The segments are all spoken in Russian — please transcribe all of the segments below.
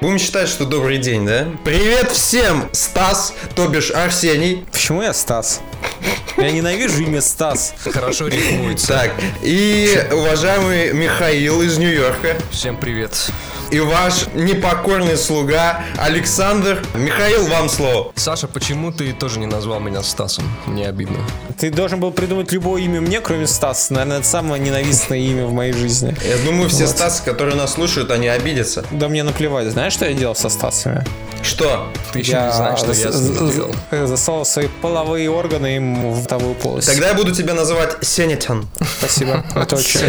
Будем считать, что добрый день, да? Привет всем! Стас, то бишь Арсений. Почему я Стас? Я ненавижу имя Стас. Хорошо рифмуется. Так, и уважаемый Михаил из Нью-Йорка. Всем привет. И ваш непокорный слуга Александр. Михаил, вам слово. Саша, почему ты тоже не назвал меня Стасом? Мне обидно. Ты должен был придумать любое имя мне, кроме Стас. Наверное, это самое ненавистное имя в моей жизни. Я думаю, все Вот. Стасы, которые нас слушают, они обидятся. Да мне наплевать. Знаешь, что я делал со Стасами? Что? Ты еще не знаешь, что я с ним з- делал. з- засовывал свои половые органы им в вторую полость. Тогда я буду тебя называть Сенетон. Спасибо. Это очень...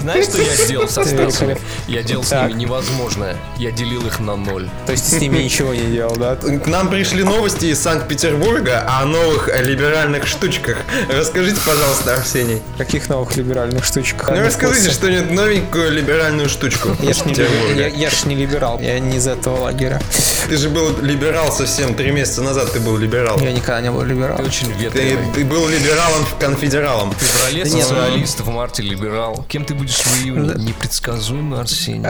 Знаешь, что я сделал со Стасом? Я делал с Так. ними невозможное. Я делил их на ноль. То есть ты с ними ничего не делал, да? К нам пришли новости из Санкт-Петербурга о новых либеральных штучках. Расскажите, пожалуйста, Арсений. Каких новых либеральных штучек? Ну, расскажите что-нибудь новенькую либеральную штучку. Я ж, не, Петербурга. либер- я, я ж не либерал, я не из этого лагеря. Ты же был либерал совсем три месяца назад. Ты был либерал. Я никогда не был либерал. Ты очень Ты, ветреный. ты был либералом, конфедералом. В феврале социалист, в марте либерал. Кем ты будешь в июне? Непредсказуемый Арсений.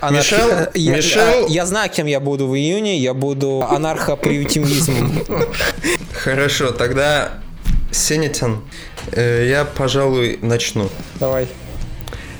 Анархи- Мишел- я, Мишел- а, я знаю, кем я буду в июне. Я буду анархопривитивизмом. Хорошо, тогда Сенетон, э, я, пожалуй, начну. Давай.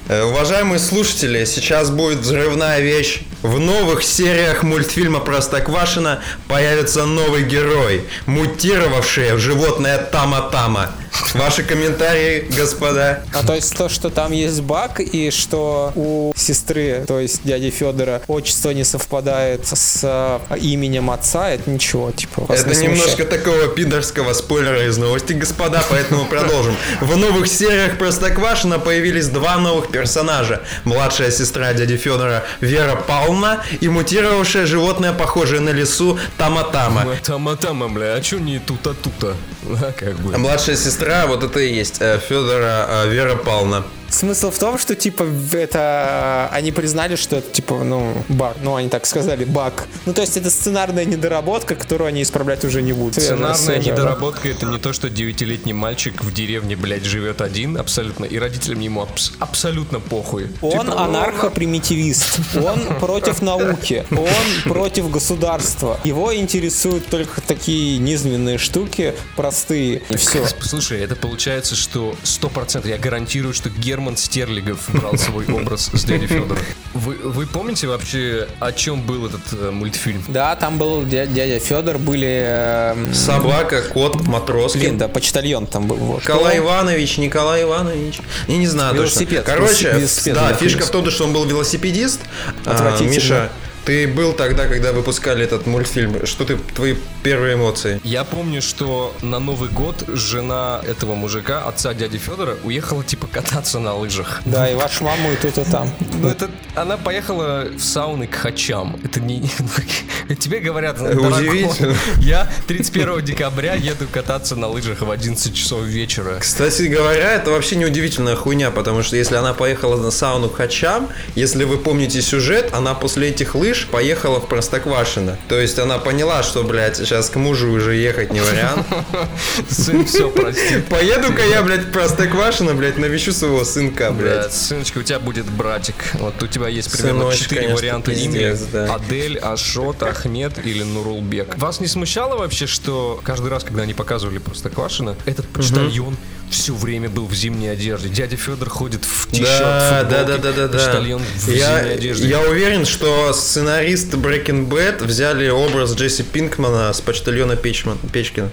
Э, Уважаемые слушатели, сейчас будет взрывная вещь. В новых сериях мультфильма Простоквашино появится новый герой, мутировавший в животное Тама-Тама. Ваши комментарии, господа? А то есть то, что там есть баг, и что у сестры, то есть дяди Федора, отчество не совпадает с э, именем отца, это ничего, типа. вас Это не немножко такого пидорского спойлера из новости, господа, поэтому продолжим. В новых сериях Простоквашино появились два новых персонажа. Младшая сестра дяди Федора Вера Павловна и мутировавшее животное, похожее на лису Тама-Тама. Тама-тама, бля, а чё не тута-тута? А, как бы. А Младшая сестра, вот это и есть, э, Федора э, Вера Павловна. Смысл в том, что, типа, это... Они признали, что это, типа, ну, баг. Ну, они так сказали, баг. Ну, то есть это сценарная недоработка, которую они исправлять уже не будут. Сценарная Свежая, недоработка это не то, что девятилетний мальчик в деревне, блядь, живет один абсолютно, и родителям ему абс- абсолютно похуй. Он Типа, анархопримитивист. Он против науки. Он против государства. Его интересуют только такие низменные штуки, простые. И все. Слушай, это получается, что 100% я гарантирую, что Герман Стерлигов брал свой образ с дяди Федора. Вы, вы помните вообще, о чем был этот э, мультфильм? Да, там был дя- дядя Федор, были... эм, Собака, кот, Блин, Матроскин. да, почтальон там был. Вот. Николай Иванович, Николай Иванович. Я не знаю Велосипед. точно. Короче, Велосипед да, фишка в том, что он был велосипедист. А. Миша, ты был тогда, когда выпускали этот мультфильм. Что ты, твои первые эмоции? Я помню, что на Новый год жена этого мужика, отца дяди Федора, уехала типа кататься на лыжах. Да, и вашу маму и тут, и там. Ну, это она поехала в сауны к хачам. Это не... Тебе говорят, «Дорогой, Удивительно. я 31 декабря еду кататься на лыжах в 11 часов вечера. Кстати говоря, это вообще не удивительная хуйня, потому что если она поехала на сауну к Хачам, если вы помните сюжет, она после этих лыж поехала в Простоквашино. То есть она поняла, что, блядь, сейчас к мужу уже ехать не вариант. Сын все простит. Поеду-ка я, блядь, в Простоквашино, блядь, навещу своего сынка, Бля, блядь. сыночка, у тебя будет братик. Вот у тебя есть примерно четыре варианта имени. Адель, Ашот, Ахмед или Нурулбек. Вас не смущало вообще, что каждый раз, когда они показывали просто Квашина, этот почтальон все время был в зимней одежде. Дядя Федор ходит в тишерт, Да, да, да, да, да, да. почтальон в Я, зимней одежде. я уверен, что сценарист Breaking Bad взяли образ Джесси Пинкмана с почтальона Печман, Печкина.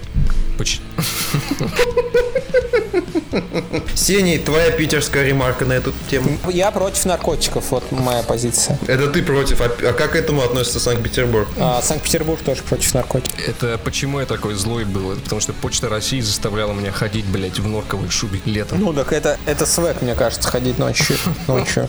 Поч- Сений, твоя питерская ремарка на эту тему. Я против наркотиков, вот моя позиция. Это ты против, а, а как к этому относится Санкт-Петербург? А Санкт-Петербург тоже против наркотиков. Это почему я такой злой был? Это потому что Почта России заставляла меня ходить, блядь, в норковой шубе летом. Ну, так это, это свек, мне кажется, ходить ночью. ночью.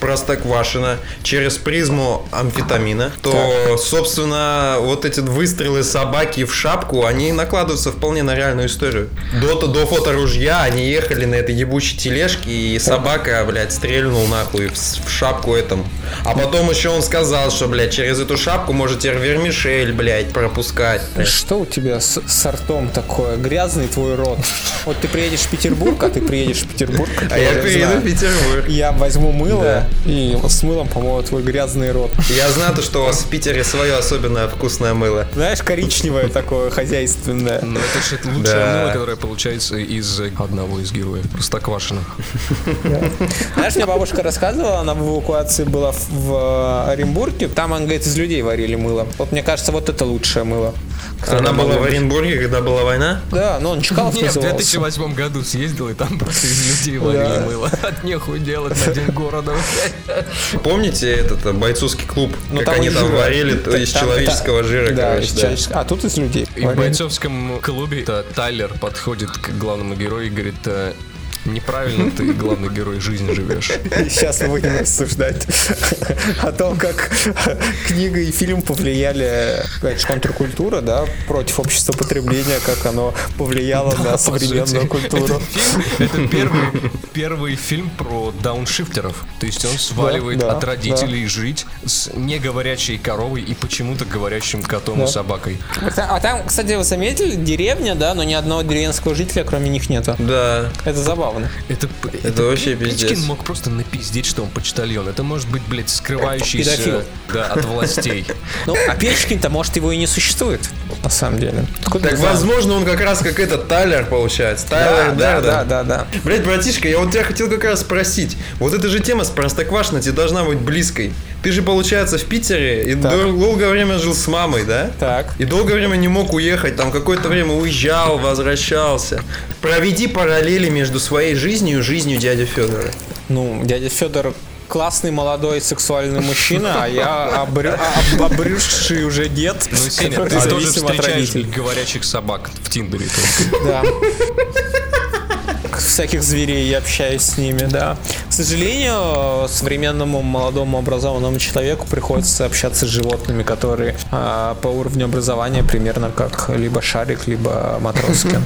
Простоквашино через призму амфетамина, то, собственно, вот эти выстрелы собаки в шапку, они накладываются вполне на реальную историю. До, до фоторужья они ехали на этой ебучей тележки, и собака, блядь, стрельнул нахуй в, в шапку этому. А потом еще он сказал, что, блядь, через эту шапку можете вермишель, блядь, пропускать. Что у тебя с, с ртом такое? Грязный твой рот. Вот ты приедешь в Петербург, а ты приедешь в Петербург. А я приеду в Петербург. Я возьму мыло и с мылом помою твой грязный рот. Я знаю, то, что у вас в Питере свое особенное вкусное мыло. Знаешь, коричневое такое хозяйственное. Но это же лучшее мыло, которое получается из одного из героев. Простоквашино. Знаешь, мне бабушка рассказывала, она в эвакуации была в, Оренбурге, там, она говорит, из людей варили мыло. Вот мне кажется, вот это лучшее мыло. Она была в. Оренбурге, когда была война? Да, ну он Чкалов Не, в назывался. 2008 году съездил, и там просто из людей варили мыло. От нехуй делать на день города. Помните этот э, бойцовский клуб? Ну, как там они там варили из человеческого жира, да, короче, А тут из людей. И в бойцовском клубе Тайлер подходит к главному герою и говорит, «Э, неправильно ты, главный герой, жизнь живешь. Сейчас мы будем рассуждать о том, как книга и фильм повлияли, конечно, контркультура, да, против общества потребления, как оно повлияло на По современную сути, культуру. Этот фильм, это первый, первый фильм про дауншифтеров. То есть он сваливает да, от родителей жить с неговорящей коровой и почему-то говорящим котом и Да. собакой. А там, кстати, вы заметили, деревня, да, но ни одного деревенского жителя, кроме них, нету. Да. Это забавно. Это, Это вообще Печкин пиздец. мог просто напиздеть, что он почтальон. Это может быть, блядь, Педофил. скрывающийся да, от властей. Ну, а Печкин-то, может, его и не существует, на самом деле. Откуда Так возможно он как раз как этот Тайлер получается. Тайлер, да, да, да, да, да. Блять, братишка, я вот тебя хотел как раз спросить. Вот эта же тема с Простоквашино тебе должна быть близкой. Ты же, получается, в Питере и Так. дол- долгое время жил с мамой, да? Так. И долгое время не мог уехать, там какое-то время уезжал, возвращался. Проведи параллели между своей жизнью и жизнью дяди Федора. Ну, дядя Федор классный молодой сексуальный мужчина, а я обрю- а- об- обрюзший уже дед, Ну, Сеня, который ты тоже встречаешь говорящих собак в Тиндере. только. Да. Всяких зверей я общаюсь с ними, да. Сожалению, современному молодому образованному человеку приходится общаться с животными, которые а, по уровню образования примерно как либо шарик, либо матроски.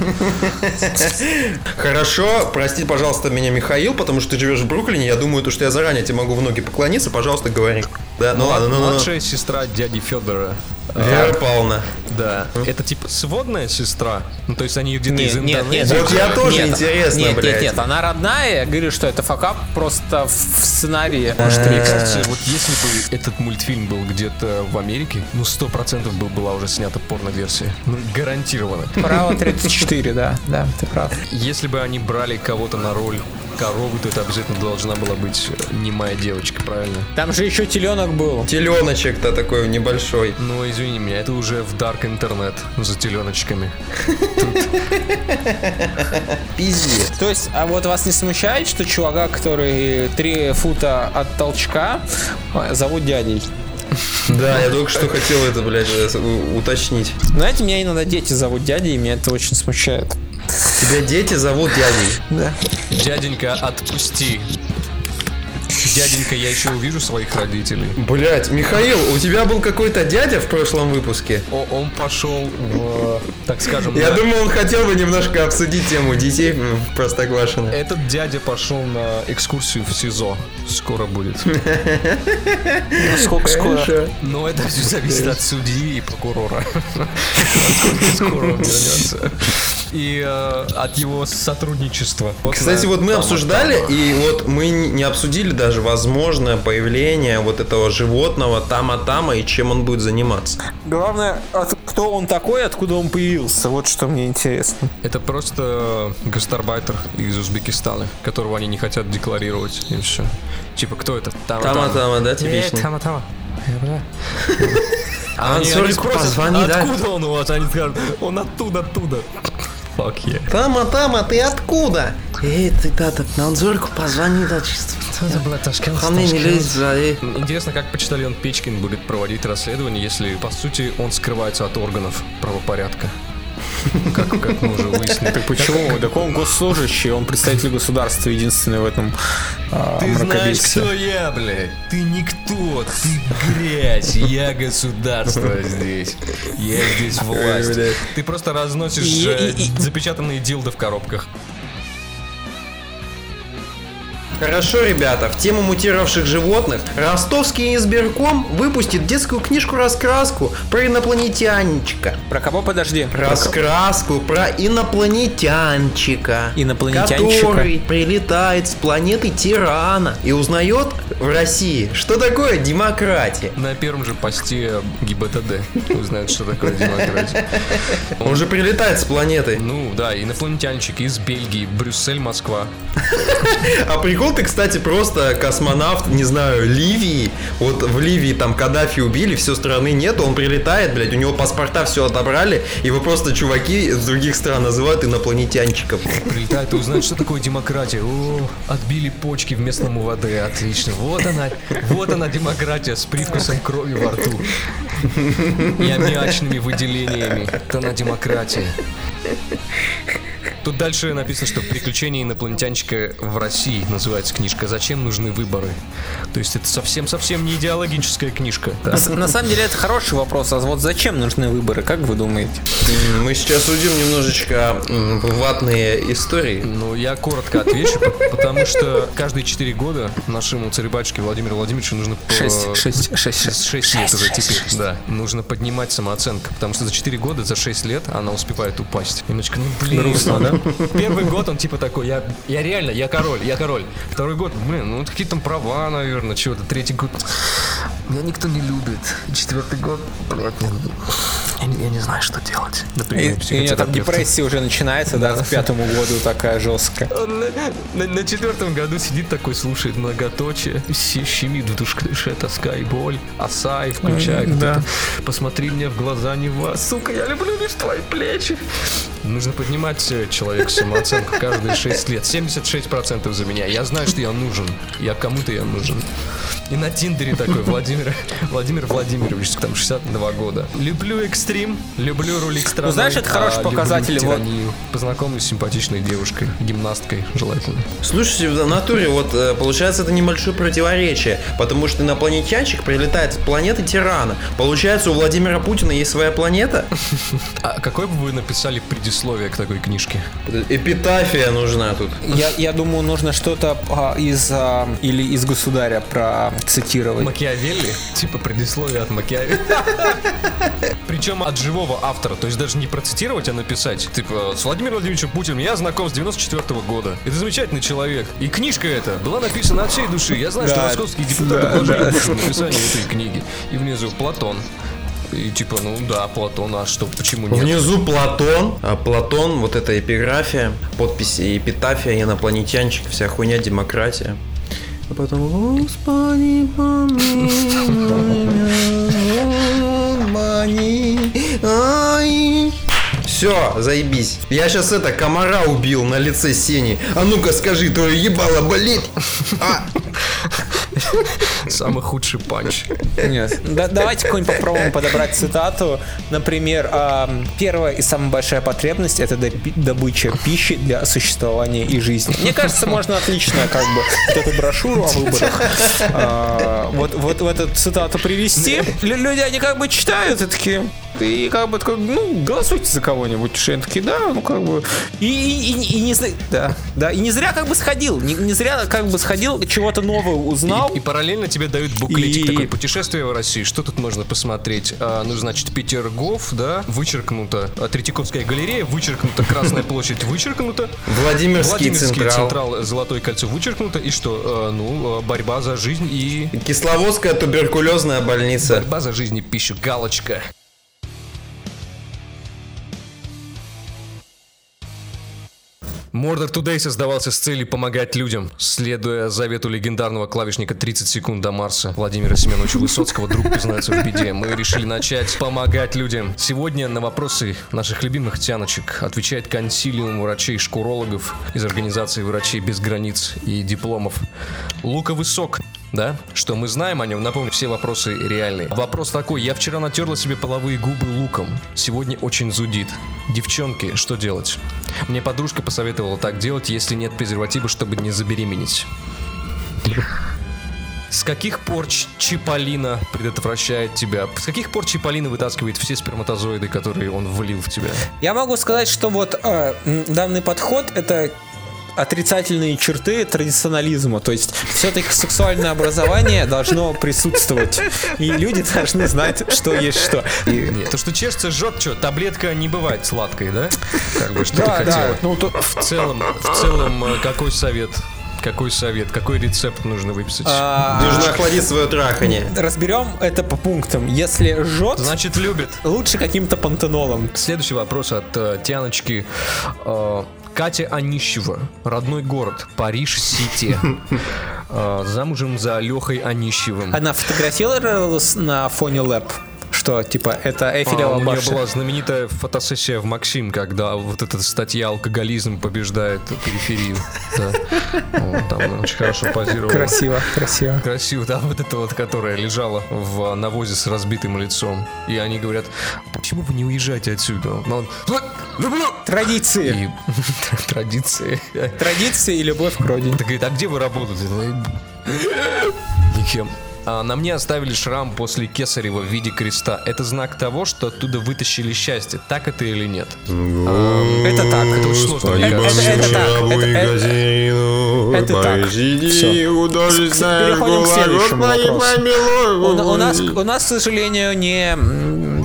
Хорошо, прости, пожалуйста, меня Михаил, потому что ты живешь в Бруклине. Я думаю, то, что я заранее тебе могу в ноги поклониться. Пожалуйста, говори. Да, ну ладно, ну, ну, ну. Младшая сестра дяди Федора. Вера Павловна. Да. Это типа сводная сестра? Ну, то есть они ее где-то из Нет, нет, интернета? нет. Вот я тоже Нет, интересно, нет, блядь. Нет, нет, она родная, я говорю, что это факап просто в сценарии. Может, Э. мне кажется, вот если бы этот мультфильм был где-то в Америке, ну, сто процентов бы была уже снята порно-версия. Ну, гарантированно. Право 34, да, да, ты прав. Если бы они брали кого-то на роль коровы, то это обязательно должна была быть э, немая девочка, правильно? Там же еще теленок был. Теленочек-то такой небольшой. Ну, извини меня, это уже в дарк интернет за теленочками. Пиздец. То есть, а вот вас не смущает, что чувака, который 3 фута от толчка, э, зовут дядей? Да, я только что хотел это, блядь, э, уточнить. Знаете, меня иногда дети зовут дядей, и меня это очень смущает. Тебя дети зовут дядей. Да. Дяденька, отпусти. Дяденька, я еще увижу своих родителей. Блять, Михаил, у тебя был какой-то дядя в прошлом выпуске? О, он пошел в, так скажем, Я на- думаю, он хотел бы немножко обсудить тему детей в Простоквашино. Этот дядя пошел на экскурсию в СИЗО. Скоро будет. Сколько скоро? Но это все зависит от судьи и прокурора. Насколько скоро он вернется. И э, от его сотрудничества. Вот Кстати, на- вот мы там, обсуждали, там. и вот мы не обсудили даже возможное появление вот этого животного Тама-Тама и чем он будет заниматься. Главное, от- кто он такой, откуда он появился, вот что мне интересно. Это просто гастарбайтер из Узбекистана, которого они не хотят декларировать, и все. Типа, кто это? Тама, Тама-Тама, да, типичный? Тама, Тама. А Они, они спросят, позвони, да? откуда он у вас? Они скажут, он оттуда, оттуда. Fuck yeah. Тама-Тама, ты откуда? Эй, ты да, на Анзорку позвони, да, чисто. Это была Ташкент. Интересно, как почтальон Печкин будет проводить расследование, если, по сути, он скрывается от органов правопорядка. Как, как мы уже выяснили. Почему? Так он госслужащий, он представитель государства, единственный в этом а, Ты знаешь, кто я, блядь? Ты никто, ты грязь, я государство здесь. Я здесь власть. Ты просто разносишь запечатанные дилды в коробках. Хорошо, ребята, в тему мутировавших животных ростовский избирком выпустит детскую книжку-раскраску про инопланетянчика. Про кого подожди? Раскраску про инопланетянчика. Инопланетянчика? Который прилетает с планеты Тирана и узнает в России, что такое демократия. На первом же посте ГИБТД узнают, что такое демократия. Он же прилетает с планеты. Ну да, инопланетянчик из Бельгии, Брюссель, Москва. А прикол ты, кстати, просто космонавт, не знаю, Ливии. Вот в Ливии там Каддафи убили, все страны нет, он прилетает, блядь, у него паспорта все отобрали, его просто чуваки из других стран называют инопланетянчиков. Прилетает и узнает, что такое демократия. О, отбили почки в местном УВД, отлично. Вот она, вот она демократия с привкусом крови во рту. И аммиачными выделениями. Это она демократия. Тут дальше написано, что «Приключения инопланетянчика в России» называется книжка. Зачем нужны выборы? То есть это совсем-совсем не идеологическая книжка. Да. На, на самом деле это хороший вопрос. А вот зачем нужны выборы? Как вы думаете? Мы сейчас уйдем немножечко ватные истории. Ну, я коротко отвечу, по- потому что каждые 4 года нашему царю-батюшке Владимиру Владимировичу нужно... по- Шесть, шесть, шесть, шесть. 6 лет уже теперь, да. Нужно поднимать самооценку, потому что за 4 года, за 6 лет она успевает упасть. Немножечко, ну блин. Грустно, да? Первый год он типа такой, я, я реально, я король, я король. Второй год, блин, ну какие там права, наверное, чего-то. Третий год, меня никто не любит. Четвертый год, блядь, я, не- я не знаю, что делать. И, Например, и у нее там депрессия уже начинается, да, к пятому году такая жесткая. Он на, на- на четвертом году сидит такой, слушает многоточие, щемит в душе тоска и боль, Асай включает. Да. Посмотри мне в глаза, не вас, сука, я люблю лишь твои плечи. Нужно поднимать э, человеку самооценку каждые 6 лет. 76% за меня. Я знаю, что я нужен. Я кому-то я нужен. И на Тиндере такой Владимир, Владимир Владимирович, там 62 года. Люблю экстрим, люблю рулить страной. Ну, знаешь, это хороший а, люблю показатель, вот. Познакомлюсь с симпатичной девушкой, гимнасткой желательно. Слушайте, в натуре, вот э, получается это небольшое противоречие, потому что инопланетянчик прилетает с планеты Тирана. Получается, у Владимира Путина есть своя планета? А какое бы вы написали предисловие к такой книжке? Эпитафия нужна тут. Я, я думаю, нужно что-то а, из а, или из государя процитировать. Макиавелли? Типа предисловие от Макиавелли. Причем от живого автора. То есть даже не процитировать, а написать. Типа, с Владимиром Владимировичем Путиным я знаком с 94 года. Это замечательный человек. И книжка эта была написана от всей души. Я знаю, что московские депутаты да, вложили да. душу в написание этой книги. И внизу Платон. И типа, ну да, Платон, а что, почему нет? Внизу Платон, а Платон, вот эта эпиграфия, подписи эпитафия, инопланетянчик, вся хуйня, демократия. А потом, Господи, помилуй, все, заебись. Я сейчас это, комара убил на лице Сени. А ну-ка скажи, твое ебало болит? А, Самый худший панч. Нет. Да- давайте какую-нибудь попробуем подобрать цитату. Например, первая и самая большая потребность это добыча пищи для существования и жизни. Мне кажется, можно отлично как бы вот эту брошюру о выборах а, вот, вот в эту цитату привести. Лю- Люди, они как бы читают и такие, и как бы такой, ну, голосуйте за кого-нибудь. И они такие, да, ну как бы. И, и- и- и не зря, да, да, и не зря как бы сходил, не, не зря как бы сходил, чего-то нового узнал. И, и параллельно тебе дают буклетик И- такой путешествие в России. Что тут можно посмотреть? А, ну, значит, Петергоф, да, вычеркнуто. А, Третьяковская галерея, вычеркнуто. Красная площадь, вычеркнуто. Владимирский, Владимирский Централ. централ, Золотое кольцо, вычеркнуто. И что? А, ну, а, борьба за жизнь и... Кисловодская туберкулезная больница. Борьба за жизнь и пищу. Галочка. Murder Today создавался с целью помогать людям, следуя завету легендарного клавишника 30 секунд до Марса Владимира Семеновича Высоцкого, друг признается в беде. Мы решили начать помогать людям. Сегодня на вопросы наших любимых тяночек отвечает консилиум врачей-шкурологов из организации «Врачей без границ» и дипломов. Лука Высок, да? Что мы знаем о нем? Напомню, все вопросы реальные. Вопрос такой. Я вчера натерла себе половые губы луком. Сегодня очень зудит. Девчонки, что делать? Мне подружка посоветовала так делать, если нет презерватива, чтобы не забеременеть. С каких пор Чиполлино предотвращает тебя? С каких пор Чиполлино вытаскивает все сперматозоиды, которые он влил в тебя? Я могу сказать, что вот э, данный подход это отрицательные черты традиционализма. То есть все-таки сексуальное образование должно присутствовать. И люди должны знать, что есть что. И- Нет, то, что чешется, жжет, что, таблетка не бывает сладкой, да? Как бы, что Да, ты да, хотела? ну, то- В целом, в целом, э, какой совет? Какой совет? Какой рецепт нужно выписать? А, Нужно охладить свое трахание. Разберем это по пунктам. Если жжет, Значит, любит. лучше каким-то пантенолом. Следующий вопрос от э, Тяночки. Э, Катя Анищева. Родной город. Париж-Сити. Э, замужем за Лехой Анищевым. Она фотографировалась на фоне лэп. Что, типа, это А, Эйфелева у нее башня. была знаменитая фотосессия в Максим, когда вот эта статья «Алкоголизм побеждает периферию». Там очень хорошо позировала. Красиво, красиво. Красиво, да, вот эта вот, которая лежала в навозе с разбитым лицом. И они говорят, почему вы не уезжаете отсюда? Но он, «Вот, люблю. Традиции. Традиции. Традиции и любовь к родине. Так говорит, а где вы работаете? Никем. А, на мне оставили шрам после кесарева в виде креста. Это знак того, что оттуда вытащили счастье. Так это или нет? Это так. Это очень сложно, Это- так, это- так. Переходим к следующему вопросу. У, нас, у нас, к сожалению, не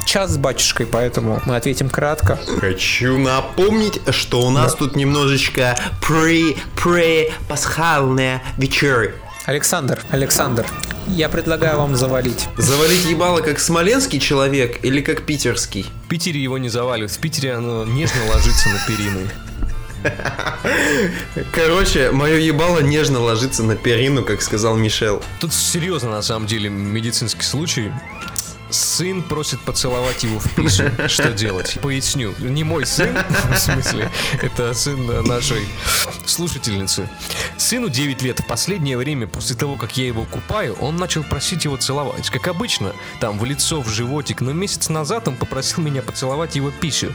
час с батюшкой, поэтому мы ответим кратко. Хочу напомнить, что у нас тут немножечко пре-пре-пасхальная вечеря. Александр, Александр, я предлагаю вам завалить. Завалить ебало как смоленский человек или как питерский? В Питере его не заваливают. В Питере оно нежно ложится на перины. Короче, мое ебало нежно ложится на перину, как сказал Мишел. Тут серьезно, на самом деле, медицинский случай. Сын просит поцеловать его в писю. Что делать? Поясню. Не мой сын, в смысле, это сын нашей слушательницы. Сыну 9 лет. В последнее время, после того, как я его купаю, он начал просить его целовать. Как обычно, там, в лицо, в животик. Но месяц назад он попросил меня поцеловать его писю.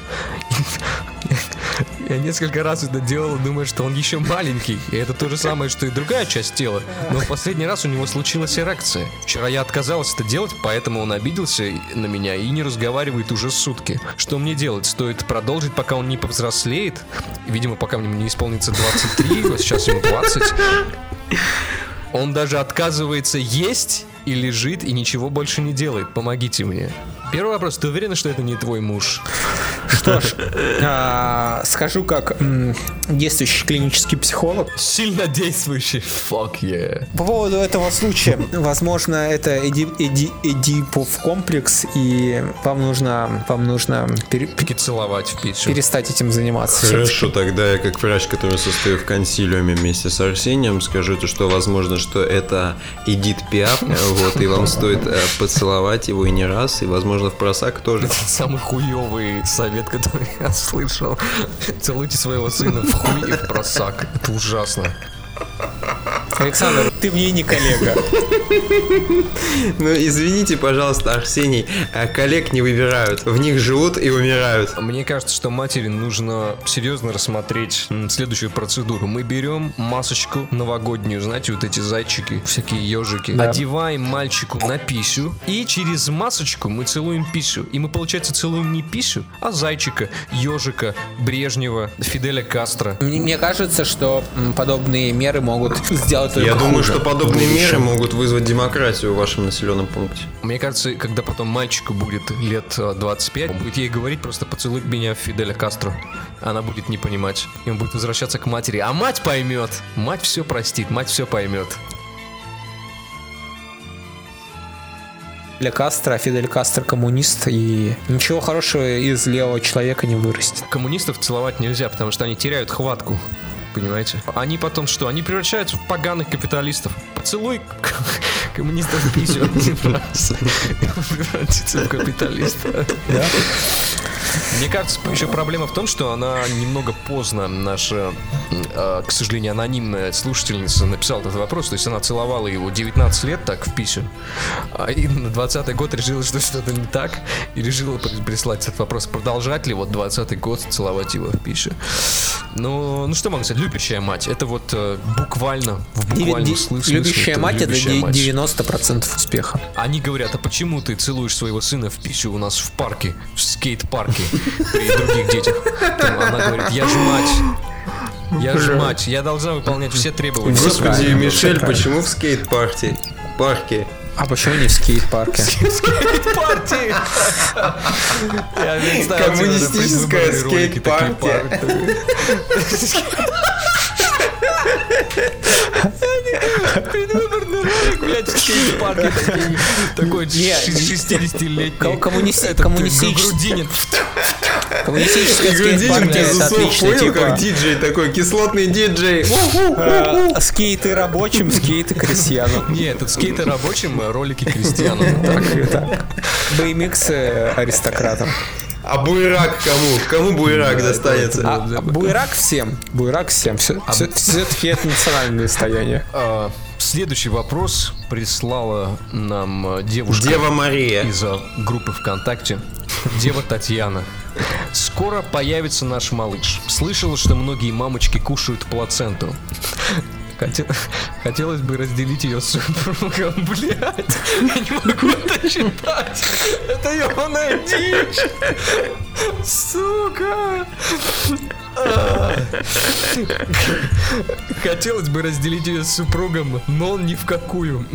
Я несколько раз это делал, думая, что он еще маленький. И это то же самое, что и другая часть тела. Но в последний раз у него случилась эрекция. Вчера я отказалась это делать, поэтому он обиделся на меня и не разговаривает уже сутки. Что мне делать? Стоит продолжить, пока он не повзрослеет? Видимо, пока мне не исполнится 23, а сейчас ему 20. Он даже отказывается есть и лежит и ничего больше не делает. Помогите мне. Первый вопрос. Ты уверена, что это не твой муж? Что ж, а, скажу как действующий клинический психолог. Сильно действующий. Fuck yeah. По поводу этого случая, возможно, это эди, эди- эдипов комплекс, и вам нужно, вам нужно целовать в пиццу. перестать этим заниматься. Хорошо, тогда я как врач, который состою в консилиуме вместе с Арсением, скажу то, что возможно, что это Эдит Пиаф, вот, и вам стоит э, поцеловать его и не раз, и возможно в просак тоже. Самый хуёвый совет, который я слышал. Целуйте своего сына в хуй и в просак. Это ужасно. Александр, ты мне не коллега. Ну, извините, пожалуйста, Арсений, э, коллег не выбирают, в них живут и умирают. Мне кажется, что матери нужно серьезно рассмотреть следующую процедуру. Мы берем масочку новогоднюю, знаете, вот эти зайчики, всякие ежики. Да. Одеваем мальчику на писю, и через масочку мы целуем писю. И мы, получается, целуем не писю, а зайчика, ежика, Брежнева, Фиделя Кастро. Мне, мне кажется, что подобные меры могут сделать только Я думаю, что подобные будущем. меры могут вызвать демократию в вашем населенном пункте. Мне кажется, когда потом мальчику будет лет э, 25, он будет ей говорить просто поцелуй меня в Фиделя Кастро. Она будет не понимать. И он будет возвращаться к матери. А мать поймет. Мать все простит, мать все поймет. Для Кастро, Фидель Кастро коммунист, и ничего хорошего из левого человека не вырастет. Коммунистов целовать нельзя, потому что они теряют хватку. Понимаете? Они потом что? Они превращаются в поганых капиталистов. Поцелуй коммунистов писю один раз. Превратится в капиталиста. Мне кажется, еще проблема в том, что она немного поздно, наша, э, к сожалению, анонимная слушательница написала этот вопрос. То есть она целовала его 19 лет так в писю, а и на 20 год решила, что что-то не так, и решила при- прислать этот вопрос, продолжать ли вот 20 год целовать его в писю. Ну, ну что могу сказать, любящая мать, это вот э, буквально, в буквальном смысле. Любящая мать это любящая де- мать. 90% успеха. Они говорят, а почему ты целуешь своего сына в писю у нас в парке, в скейт-парке, при других детях? Там она говорит, я ж мать. Я же мать, я должна выполнять все требования. Господи, Мишель, почему в скейт-парке? Парке. А почему не в скейт-парке? партии. Я представил себе даже Коммунистическая предвыборные ролики такие скейт-партия. Предвыборный ролик, блядь, в скейт-парке. Такой Не, ши- 60-летний. Ко- коммуни- Этот коммунистический- грудинин. Коммунистическая скейт-парки это отличная понял, как тема. диджей такой, кислотный диджей. Э, Скейты рабочим, скейты крестьянам. Нет, тут скейты рабочим, а ролики крестьянам. Так, так. BMX э, аристократам. А буерак кому? Кому буерак достанется? А а буерак всем. Буерак всем. Все-таки это национальное достояние. А, Следующий вопрос прислала нам э, девушка Дева Мария. из э, группы ВКонтакте. Дева Татьяна. Скоро появится наш малыш. Слышала, что многие мамочки кушают плаценту. Хоте- Хотелось бы разделить ее с супругом, блядь. Я не могу это читать. Это ебаная дичь. Сука. Хотелось бы разделить ее с супругом, но ни в какую.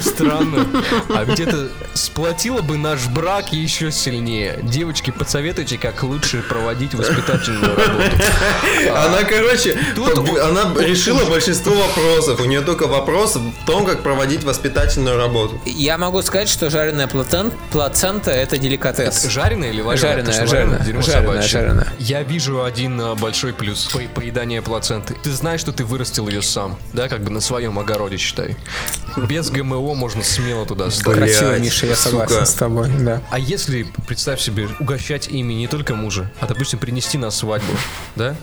Странно. А ведь это сплотило бы наш брак еще сильнее. Девочки, посоветуйте, как лучше проводить воспитательную работу. Она, короче, Тут- она решила большинство вопросов. У нее только вопрос в том, как проводить воспитательную работу. Я могу сказать, что жареная плацен- плацента это деликатес. Жареная или вареная? Жареная, жареная, жареная, жареная. Я вижу один а, большой плюс по поедания плаценты. Ты знаешь, что ты вырастил ее сам, да, как бы на своем огороде, считай. Без ГМО можно смело туда ставить. Красиво, Миша, я согласен с тобой, да. А если, представь себе, угощать ими не только мужа, а, допустим, принести на свадьбу, да?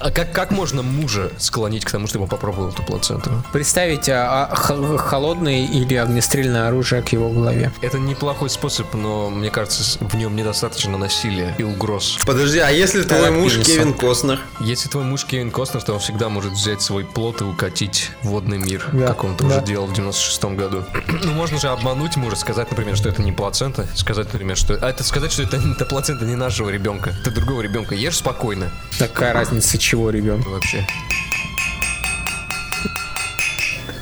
А как, как можно мужа склонить к тому, чтобы он попробовал эту плаценту? Представить а, а, холодное или огнестрельное оружие к его голове. Это неплохой способ, но мне кажется, в нем недостаточно насилия и угроз. Подожди, а если твой муж. Кевин Костнер? Если твой муж Кевин Костнер, то он всегда может взять свой плод и укатить в водный мир, Да, как он это да. уже делал в 96-м году. ну, можно же обмануть мужа, сказать, например, что это не плацента, сказать, например, что... А это сказать, что это, это плацента не нашего ребенка, это другого ребенка. Ешь спокойно Такая разница, чего ребенка. вообще.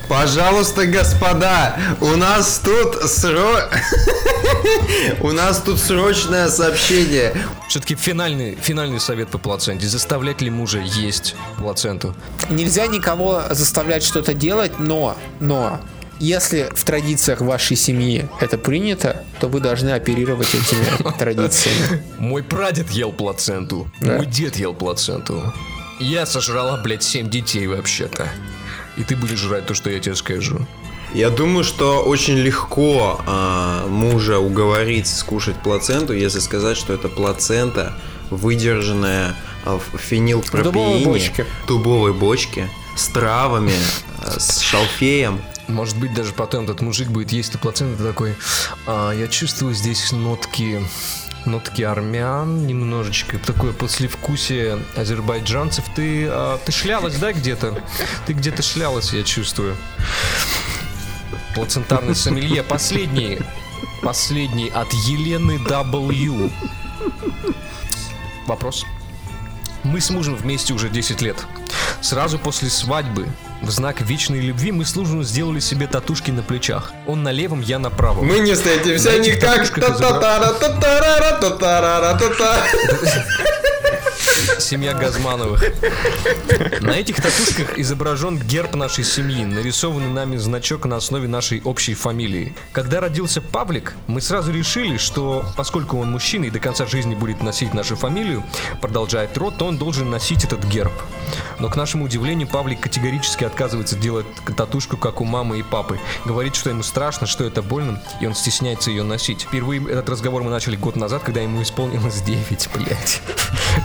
Пожалуйста, господа, у нас тут сро... У нас тут срочное сообщение. Все-таки финальный, финальный совет по плаценте. Заставлять ли мужа есть плаценту? Нельзя никого заставлять что-то делать, но, но, если в традициях вашей семьи это принято, то вы должны оперировать этими традициями. Мой прадед ел плаценту. Да. Мой дед ел плаценту. Я сожрала, блядь, 7 детей вообще-то. И ты будешь жрать то, что я тебе скажу. Я думаю, что очень легко а, мужа уговорить скушать плаценту, если сказать, что это плацента, выдержанная а, в фенилпропиене, дубовой бочке. дубовой бочке, с травами, а, с шалфеем. Может быть, даже потом этот мужик будет есть эту плаценту такой. «А, я чувствую здесь нотки нотки армян, немножечко такое послевкусие азербайджанцев. Ты, а, ты шлялась, да, где-то? Ты где-то шлялась, я чувствую. Плацентарный сомелье. Последний. Последний от Елены W. Вопрос. Мы с мужем вместе уже 10 лет. Сразу после свадьбы, в знак вечной любви, мы с мужем сделали себе татушки на плечах. Он на левом, я на правом. Мы не встретимся никак. Семья Газмановых. На этих татушках изображен герб нашей семьи, нарисованный нами значок на основе нашей общей фамилии. Когда родился Павлик, мы сразу решили, что поскольку он мужчина и до конца жизни будет носить нашу фамилию, продолжает род, то он должен носить этот герб. Но к нашему удивлению, Павлик категорически отказывается делать татушку, как у мамы и папы. Говорит, что ему страшно, что это больно, и он стесняется ее носить. Впервые этот разговор мы начали год назад, когда ему исполнилось 9, блядь.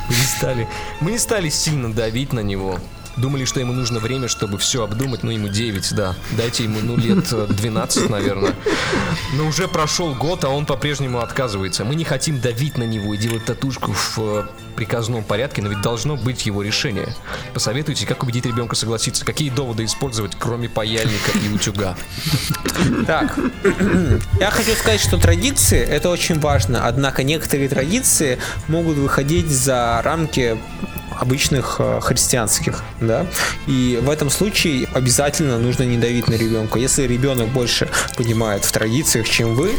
Мы не стали, мы не стали сильно давить на него. Думали, что ему нужно время, чтобы все обдумать, но ему 9, да. Дайте ему, ну, лет э, 12, наверное. Но уже прошел год, а он по-прежнему отказывается. Мы не хотим давить на него и делать татушку в э, приказном порядке, но ведь должно быть его решение. Посоветуйте, как убедить ребенка согласиться, какие доводы использовать, кроме паяльника и утюга. Так, я хочу сказать, что традиции это очень важно, однако некоторые традиции могут выходить за рамки обычных э, христианских, да. И в этом случае обязательно нужно не давить на ребенка. Если ребенок больше понимает в традициях, чем вы,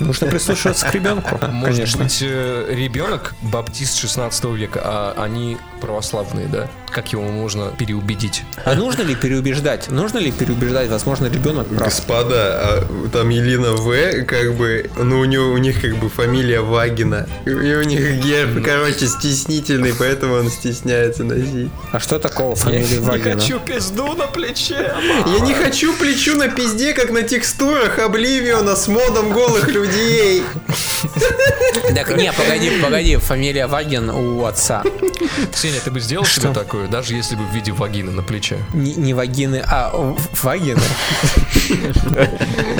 нужно прислушиваться к ребенку, Может конечно. быть, э, ребенок баптист 16 века, а они православные, да? Как его можно переубедить? А нужно ли переубеждать? Нужно ли переубеждать? Возможно, ребенок прав. Господа, а там Елена В, как бы, ну у, него, у них как бы фамилия Вагина. И у них герб, короче, стеснительный, поэтому он стесняется носить. А что такого фамилии Вагина? пизду на плече. Я не хочу плечу на пизде, как на текстурах Обливиона с модом голых людей. Так, не, погоди, погоди, фамилия Вагин у отца. Ксения, ты бы сделал себе такое, даже если бы в виде вагины на плече? Не, вагины, а вагины.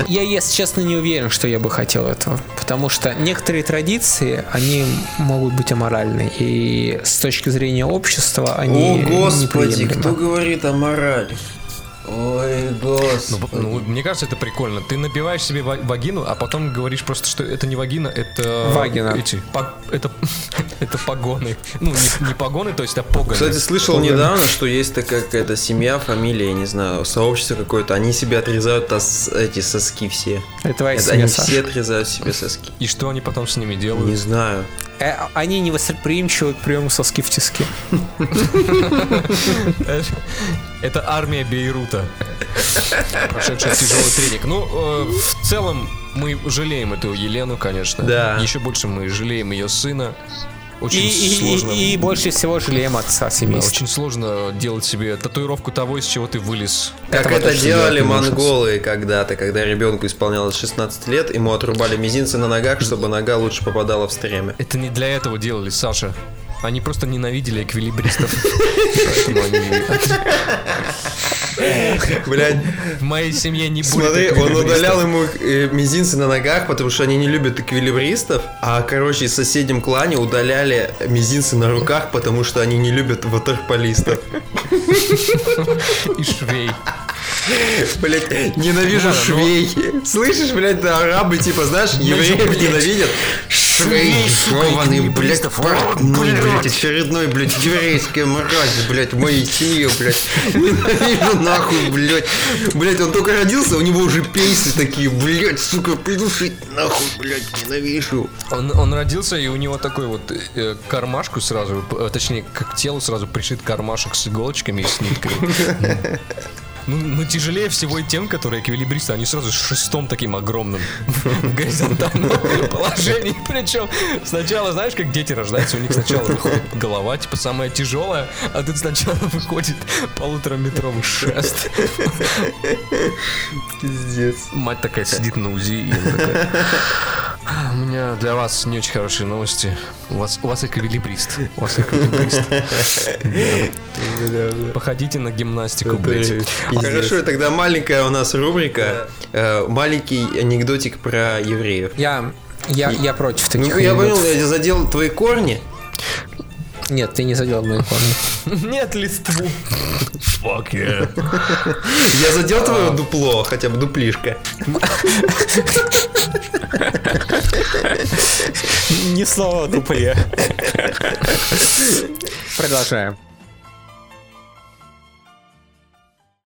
Я, если честно, не уверен, что я бы хотел этого. Потому что некоторые традиции, они могут быть аморальны. И с точки зрения общества они неприемлемы. говорит о морали? Ой, Ну, господи. ну, мне кажется, это прикольно. Ты набиваешь себе ва- вагину, а потом говоришь просто, что это не вагина, это... Вагина. Эти, по- это, это погоны. Ну, не, не погоны, то есть, а погоны. Кстати, слышал недавно, что есть такая какая-то семья, фамилия, я не знаю, сообщество какое-то, они себе отрезают тос- эти соски все. Это твоя Это семья, они Саша. все отрезают себе соски. И что они потом с ними Не делают? знаю. Э, Они не восприимчивы к приему соски в тиски. Это армия Бейрута, прошедшая тяжелый тренинг. Ну, э, в целом, мы жалеем эту Елену, конечно. Да. Еще больше мы жалеем ее сына. И, Очень и- сложно. и- и больше всего жалеем отца Да, семейства. очень сложно делать себе татуировку того, из чего ты вылез. Как Этого это делали монголы когда-то, когда ребенку исполнялось 16 лет, ему отрубали мизинцы на ногах, чтобы нога лучше попадала в стремя. Это не для этого делали, Саша. Они просто ненавидели эквилибристов. Поэтому они... Блять, В моей семье не будет смотри, он удалял ему э, мизинцы на ногах, потому что они не любят эквилибристов, а, короче, в соседнем клане удаляли мизинцы на руках, потому что они не любят ватерполистов. И швей. Блять, ненавижу ну- швей. Слышишь, блядь, арабы, типа, знаешь, евреев блядь. ненавидят. Швей, жеванный, блядь, портной, блядь, очередной, блядь, еврейская мразь, блядь, в моей семье, блядь. Ненавижу нахуй, блядь. Блядь, он только родился, у него уже пейсы такие, блядь, сука, придушить нахуй, блядь, ненавижу. Он, он родился, и у него такой вот э, кармашку сразу, точнее, как к телу сразу пришит кармашек с иголочками и с ниткой. Ну, ну, тяжелее всего и тем, которые эквилибристы, они сразу с шестом таким огромным в горизонтальном положении. Причем сначала, знаешь, как дети рождаются, у них сначала выходит голова, типа самая тяжелая, а тут сначала выходит полутораметровый шест. Пиздец. Мать такая сидит на УЗИ и такая, «А, У меня для вас не очень хорошие новости. У вас, у вас эквилибрист. У вас эквилибрист. Походите на гимнастику, блядь. Хорошо, тогда маленькая у нас рубрика. э, Маленький анекдотик про евреев. Я, я, я против таких Ну, я понял, я задел твои корни. Нет, ты не задел мои корни. Нет листву. Fuck yeah. Я задел твое дупло, хотя бы дуплишка. Ни слова тупые. Продолжаем.